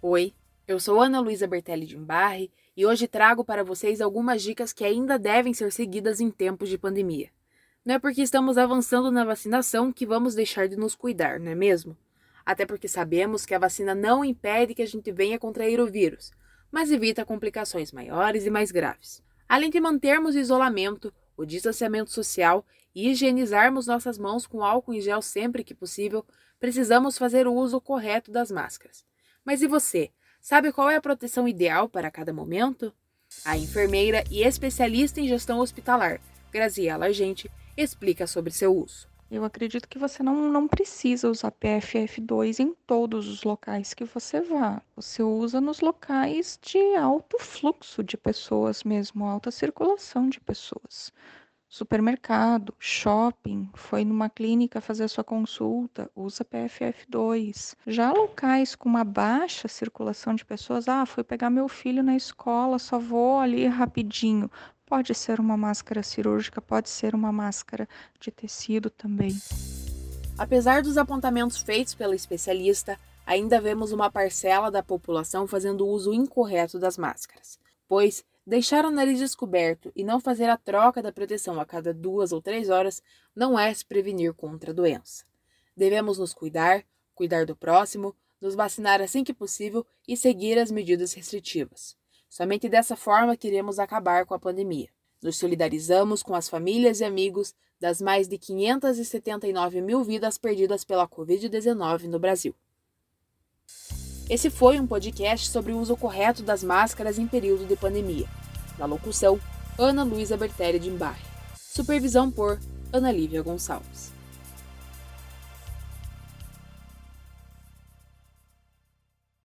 Oi, eu sou Ana Luísa Bertelli de Embarre e hoje trago para vocês algumas dicas que ainda devem ser seguidas em tempos de pandemia. Não é porque estamos avançando na vacinação que vamos deixar de nos cuidar, não é mesmo? Até porque sabemos que a vacina não impede que a gente venha contrair o vírus, mas evita complicações maiores e mais graves. Além de mantermos o isolamento, o distanciamento social e higienizarmos nossas mãos com álcool em gel sempre que possível, precisamos fazer o uso correto das máscaras. Mas e você? Sabe qual é a proteção ideal para cada momento? A enfermeira e especialista em gestão hospitalar, Graziela Argente, explica sobre seu uso. Eu acredito que você não, não precisa usar PFF2 em todos os locais que você vá. Você usa nos locais de alto fluxo de pessoas mesmo, alta circulação de pessoas supermercado, shopping, foi numa clínica fazer sua consulta, usa PFF2. Já locais com uma baixa circulação de pessoas, ah, fui pegar meu filho na escola, só vou ali rapidinho. Pode ser uma máscara cirúrgica, pode ser uma máscara de tecido também. Apesar dos apontamentos feitos pela especialista, ainda vemos uma parcela da população fazendo uso incorreto das máscaras, pois Deixar o nariz descoberto e não fazer a troca da proteção a cada duas ou três horas não é se prevenir contra a doença. Devemos nos cuidar, cuidar do próximo, nos vacinar assim que possível e seguir as medidas restritivas. Somente dessa forma queremos acabar com a pandemia. Nos solidarizamos com as famílias e amigos das mais de 579 mil vidas perdidas pela Covid-19 no Brasil. Esse foi um podcast sobre o uso correto das máscaras em período de pandemia. Na locução, Ana Luísa Bertelli de Embarre. Supervisão por Ana Lívia Gonçalves.